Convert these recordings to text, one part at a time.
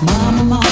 Is there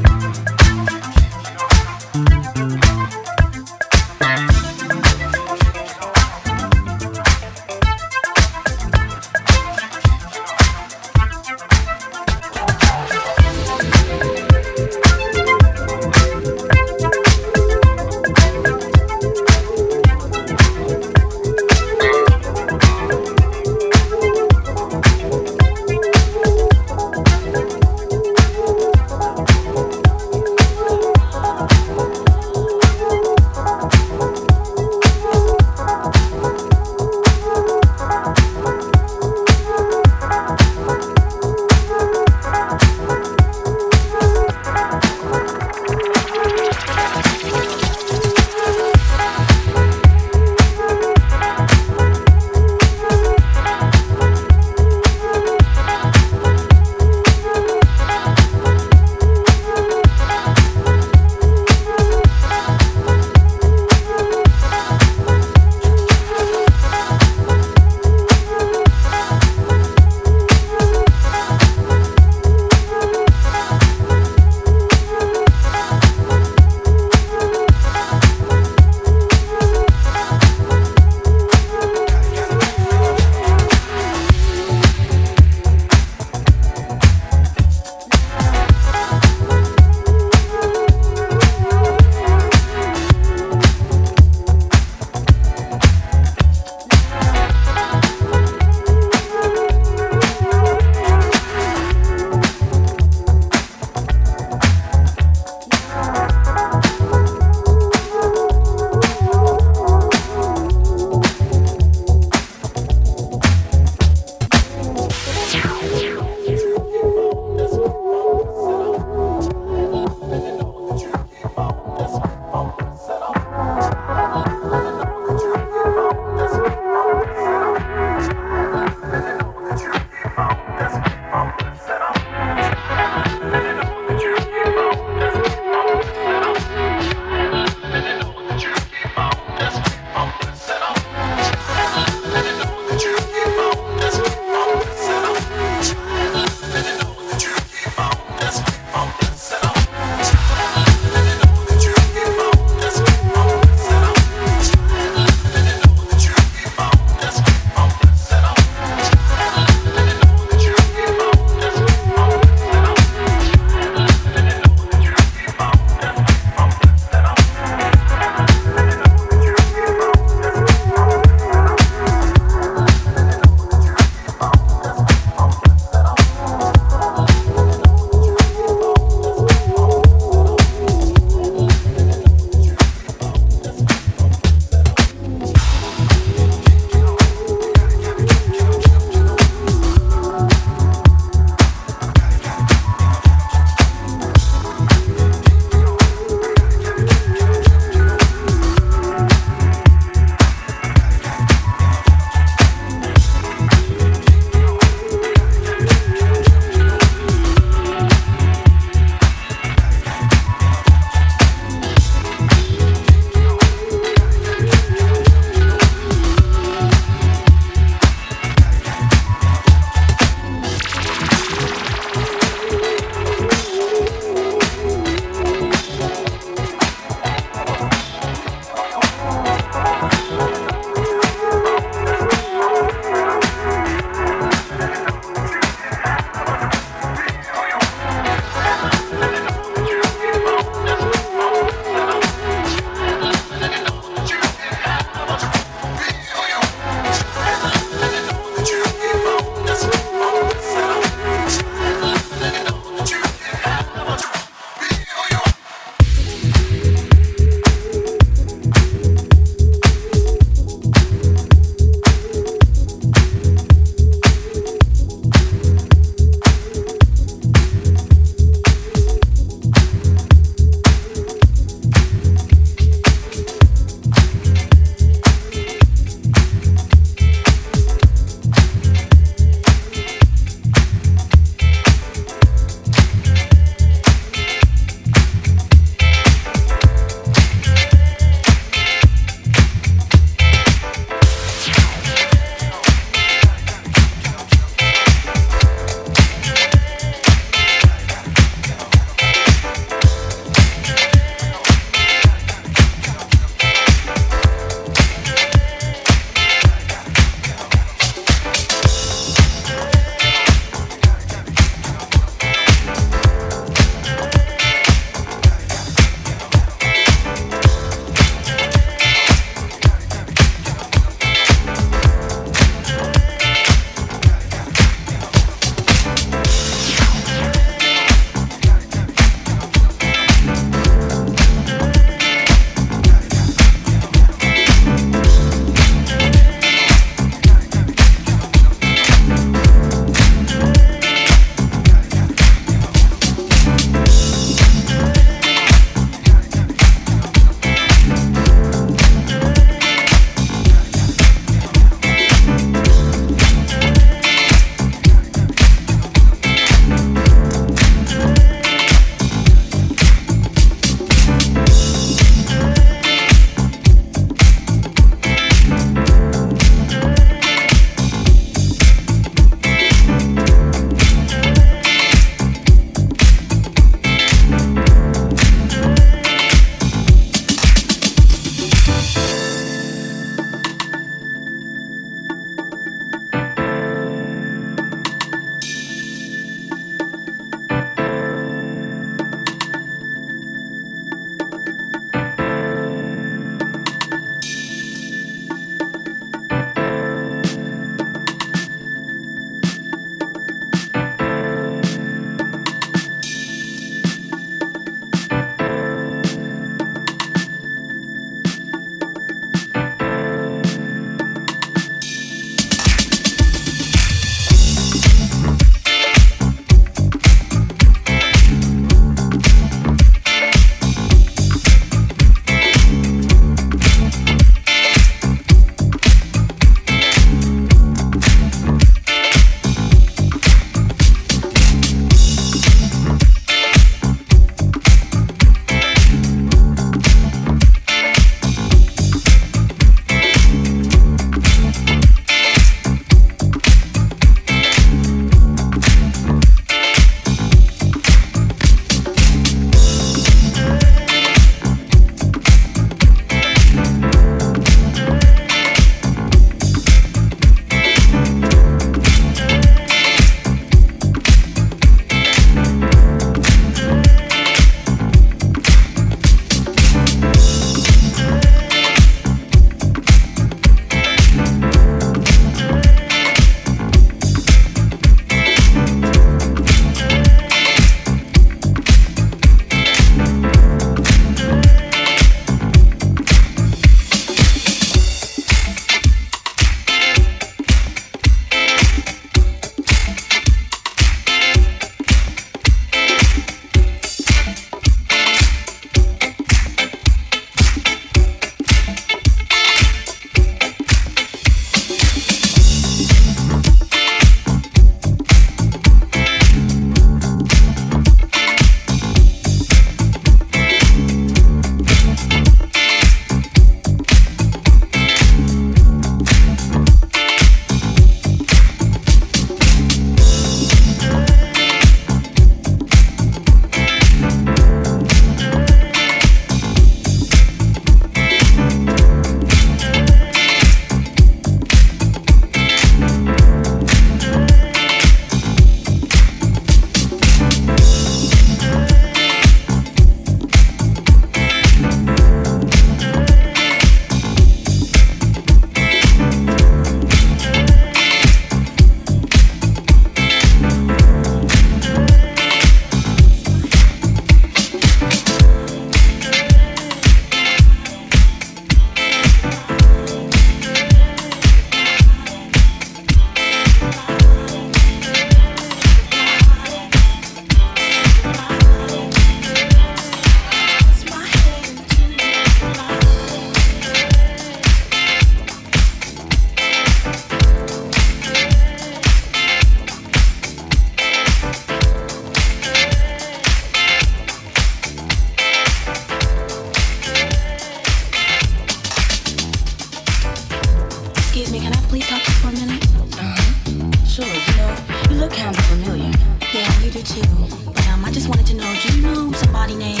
at um, I just wanted to know, do you know somebody name?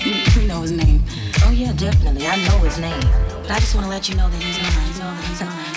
You, know his name. Oh yeah, definitely. I know his name. But I just want to let you know that he's mine. You know that he's mine.